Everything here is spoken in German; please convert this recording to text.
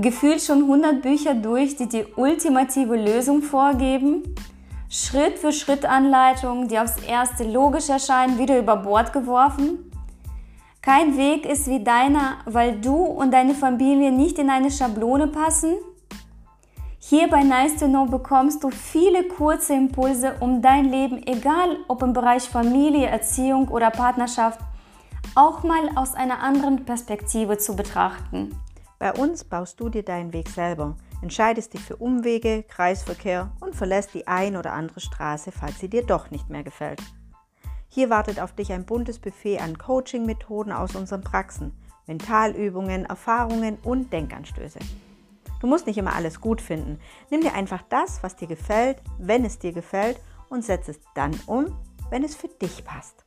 Gefühlt schon 100 Bücher durch, die die ultimative Lösung vorgeben? Schritt für Schritt Anleitungen, die aufs erste logisch erscheinen, wieder über Bord geworfen? Kein Weg ist wie deiner, weil du und deine Familie nicht in eine Schablone passen? Hier bei Nice to Know bekommst du viele kurze Impulse, um dein Leben, egal ob im Bereich Familie, Erziehung oder Partnerschaft, auch mal aus einer anderen Perspektive zu betrachten. Bei uns baust du dir deinen Weg selber, entscheidest dich für Umwege, Kreisverkehr und verlässt die ein oder andere Straße, falls sie dir doch nicht mehr gefällt. Hier wartet auf dich ein buntes Buffet an Coaching-Methoden aus unseren Praxen, Mentalübungen, Erfahrungen und Denkanstöße. Du musst nicht immer alles gut finden. Nimm dir einfach das, was dir gefällt, wenn es dir gefällt und setz es dann um, wenn es für dich passt.